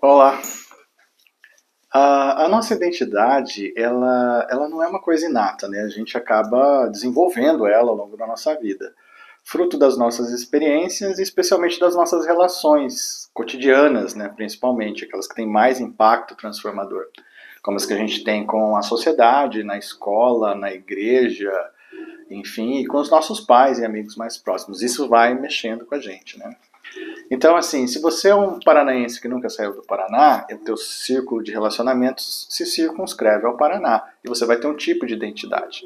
Olá. A, a, nossa identidade, ela, ela não é uma coisa inata, né? A gente acaba desenvolvendo ela ao longo da nossa vida. Fruto das nossas experiências e especialmente das nossas relações cotidianas, né? Principalmente aquelas que têm mais impacto transformador. Como as que a gente tem com a sociedade, na escola, na igreja, enfim, e com os nossos pais e amigos mais próximos. Isso vai mexendo com a gente, né? Então, assim, se você é um paranaense que nunca saiu do Paraná, o teu círculo de relacionamentos se circunscreve ao Paraná e você vai ter um tipo de identidade.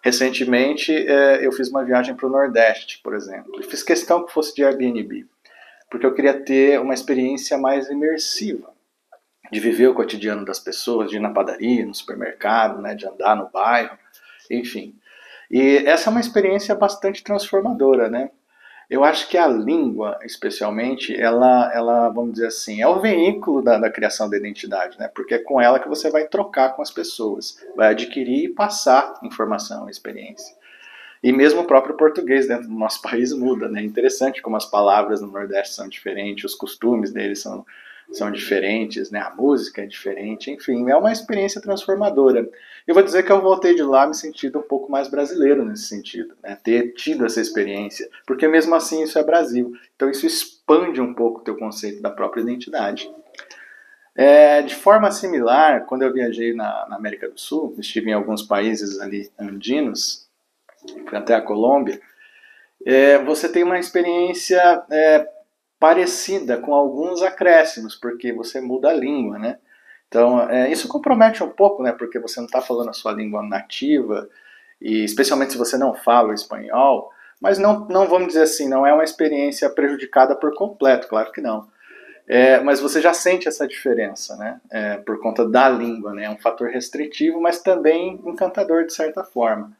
Recentemente, é, eu fiz uma viagem para o Nordeste, por exemplo, e fiz questão que fosse de Airbnb, porque eu queria ter uma experiência mais imersiva, de viver o cotidiano das pessoas, de ir na padaria, no supermercado, né, de andar no bairro, enfim. E essa é uma experiência bastante transformadora, né? Eu acho que a língua, especialmente, ela, ela vamos dizer assim, é o veículo da, da, criação da identidade, né? Porque é com ela que você vai trocar com as pessoas, vai adquirir e passar informação, experiência. E mesmo o próprio português dentro do nosso país muda, né? É interessante como as palavras no Nordeste são diferentes, os costumes deles são são diferentes, né? A música é diferente, enfim, é uma experiência transformadora. Eu vou dizer que eu voltei de lá me sentindo um pouco mais brasileiro nesse sentido, né? Ter tido essa experiência, porque mesmo assim isso é Brasil. Então isso expande um pouco o teu conceito da própria identidade. É, de forma similar, quando eu viajei na, na, América do Sul, estive em alguns países ali andinos, até a Colômbia, é, você tem uma experiência é, parecida com alguns acréscimos, porque você muda a língua, né? Então, é, isso compromete um pouco, né? Porque você não está falando a sua língua nativa, e especialmente se você não fala espanhol, mas não, não vamos dizer assim, não é uma experiência prejudicada por completo, claro que não. É, mas você já sente essa diferença, né? É, por conta da língua, né? É um fator restritivo, mas também encantador de certa forma.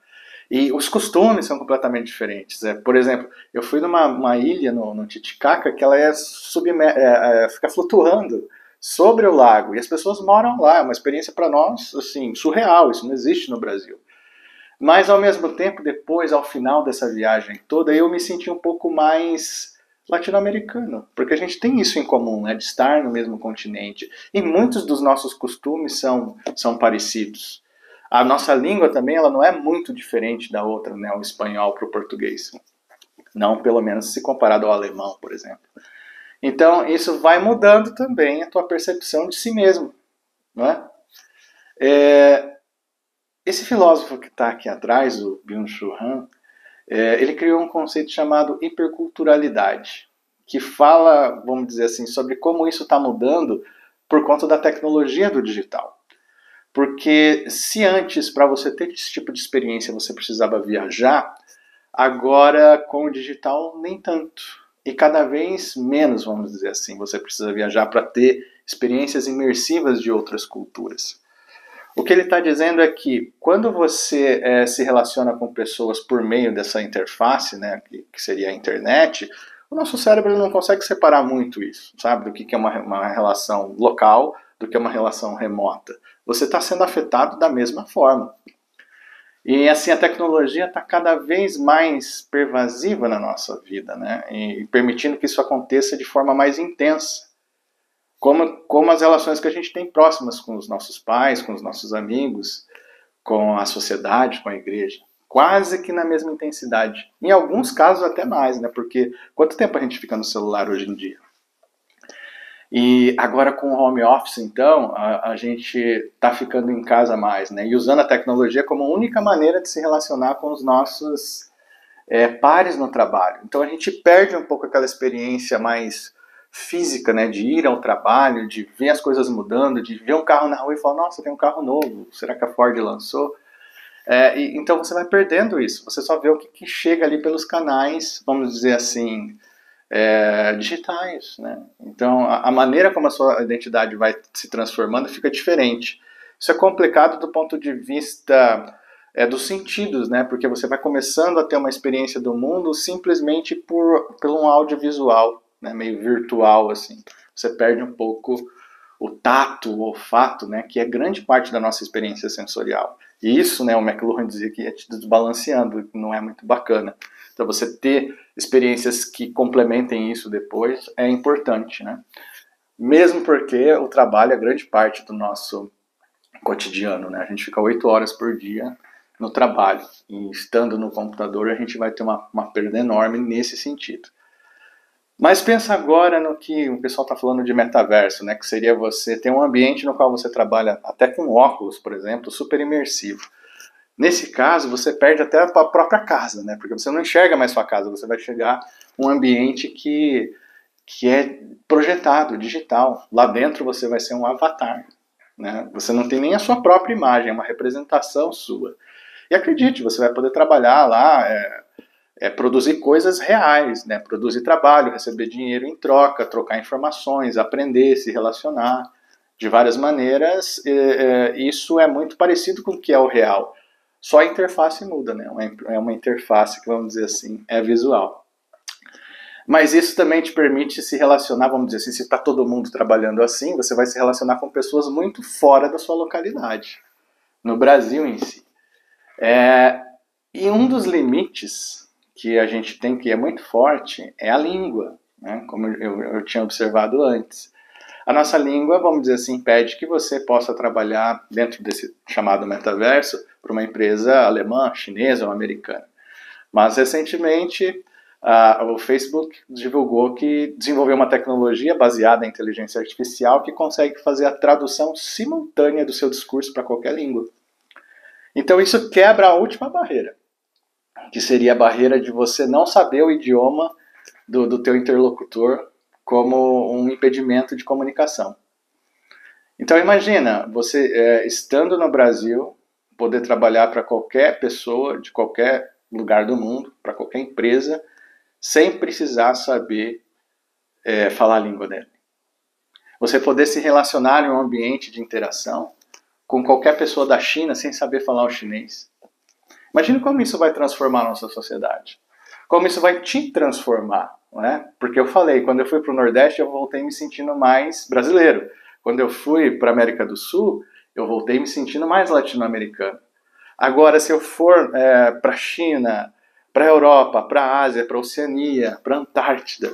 E os costumes são completamente diferentes. É, por exemplo, eu fui numa ilha no, no, Titicaca que ela é, submer é, é, fica flutuando sobre o lago e as pessoas moram lá. É uma experiência para nós assim surreal. Isso não existe no Brasil. Mas ao mesmo tempo, depois, ao final dessa viagem toda, eu me senti um pouco mais latino-americano, porque a gente tem isso em comum, né, de estar no mesmo continente. E muitos dos nossos costumes são, são parecidos. A nossa língua também ela não é muito diferente da outra, né, o espanhol para o português. Não, pelo menos se comparado ao alemão, por exemplo. Então, isso vai mudando também a tua percepção de si mesmo. Não é? é esse filósofo que está aqui atrás, o Byung-Chul Han, é, ele criou um conceito chamado hiperculturalidade, que fala, vamos dizer assim, sobre como isso está mudando por conta da tecnologia do digital. Porque se antes, para você ter esse tipo de experiência, você precisava viajar, agora com o digital nem tanto. E cada vez menos, vamos dizer assim, você precisa viajar para ter experiências imersivas de outras culturas. O que ele está dizendo é que quando você é, se relaciona com pessoas por meio dessa interface, né, que, que, seria a internet, o nosso cérebro não consegue separar muito isso, sabe, do que, que é uma, uma relação local do que uma relação remota você está sendo afetado da mesma forma. E assim, a tecnologia está cada vez mais pervasiva na nossa vida, né? E permitindo que isso aconteça de forma mais intensa. Como, como as relações que a gente tem próximas com os nossos pais, com os nossos amigos, com a sociedade, com a igreja. Quase que na mesma intensidade. Em alguns casos até mais, né? Porque quanto tempo a gente fica no celular hoje em dia? E agora com o home office, então, a, a gente está ficando em casa mais, né? E usando a tecnologia como única maneira de se relacionar com os nossos é, pares no trabalho. Então a gente perde um pouco aquela experiência mais física, né? De ir ao trabalho, de ver as coisas mudando, de ver um carro na rua e falar, nossa, tem um carro novo, será que a Ford lançou? É, e, então você vai perdendo isso, você só vê o que, que chega ali pelos canais, vamos dizer assim, é, digitais. Né? Então, a, a, maneira como a sua identidade vai se transformando fica diferente. Isso é complicado do ponto de vista é, dos sentidos, né? porque você vai começando a ter uma experiência do mundo simplesmente por, por um audiovisual, né? meio virtual. assim. Você perde um pouco o tato, o olfato, né? que é grande parte da nossa experiência sensorial. E isso, né, o McLuhan dizia que ia te desbalanceando, não é muito bacana. Então, você ter experiências que complementem isso depois é importante, né? mesmo porque o trabalho é grande parte do nosso cotidiano, né? A gente fica oito horas por dia no trabalho e estando no computador a gente vai ter uma, uma perda enorme nesse sentido. Mas pensa agora no que o pessoal está falando de metaverso, né? Que seria você ter um ambiente no qual você trabalha até com óculos, por exemplo, super imersivo. Nesse caso, você perde até a própria casa, né? Porque você não enxerga mais sua casa, você vai chegar um ambiente que, que é projetado, digital. Lá dentro você vai ser um avatar, né? Você não tem nem a sua própria imagem, é uma representação sua. E acredite, você vai poder trabalhar lá, é, é, produzir coisas reais, né? Produzir trabalho, receber dinheiro em troca, trocar informações, aprender, se relacionar de várias maneiras. É, é, isso é muito parecido com o que é o real. Só a interface muda, né? É uma interface que, vamos dizer assim, é visual. Mas isso também te permite se relacionar, vamos dizer assim, se está todo mundo trabalhando assim, você vai se relacionar com pessoas muito fora da sua localidade, no Brasil em si. É, e um dos limites que a gente tem que é muito forte é a língua, né? como eu, eu tinha observado antes. A nossa língua, vamos dizer assim, impede que você possa trabalhar dentro desse chamado metaverso para uma empresa alemã, chinesa ou americana. Mas recentemente o Facebook divulgou que desenvolveu uma tecnologia baseada em inteligência artificial que consegue fazer a tradução simultânea do seu discurso para qualquer língua. Então isso quebra a última barreira, que seria a barreira de você não saber o idioma do, do teu interlocutor como um impedimento de comunicação. Então imagina você é, estando no Brasil poder trabalhar para qualquer pessoa de qualquer lugar do mundo, para qualquer empresa sem precisar saber é, falar a língua dele. Você poder se relacionar em um ambiente de interação com qualquer pessoa da China sem saber falar o chinês. Imagine como isso vai transformar a nossa sociedade. Como isso vai te transformar. Né? Porque eu falei, quando eu fui para o Nordeste, eu voltei me sentindo mais brasileiro. Quando eu fui para a América do Sul, eu voltei me sentindo mais latino-americano. Agora, se eu for é, para a China, para a Europa, para a Ásia, para a Oceania, para a Antártida.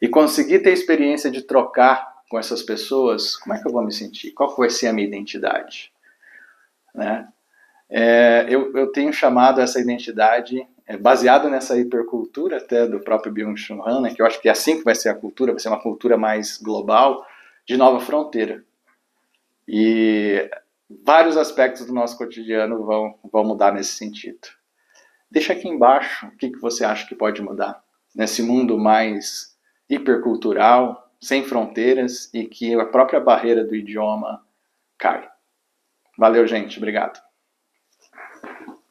E conseguir ter a experiência de trocar com essas pessoas, como é que eu vou me sentir? Qual vai ser a minha identidade? Né? É, eu, eu, tenho chamado essa identidade, é, baseado nessa hipercultura até do próprio Byung-Chul Han, né, que eu acho que é assim que vai ser a cultura, vai ser uma cultura mais global, de nova fronteira. E vários aspectos do nosso cotidiano vão, vão mudar nesse sentido. Deixa aqui embaixo o que, que você acha que pode mudar nesse mundo mais hipercultural, sem fronteiras e que a própria barreira do idioma cai. Valeu, gente. Obrigado.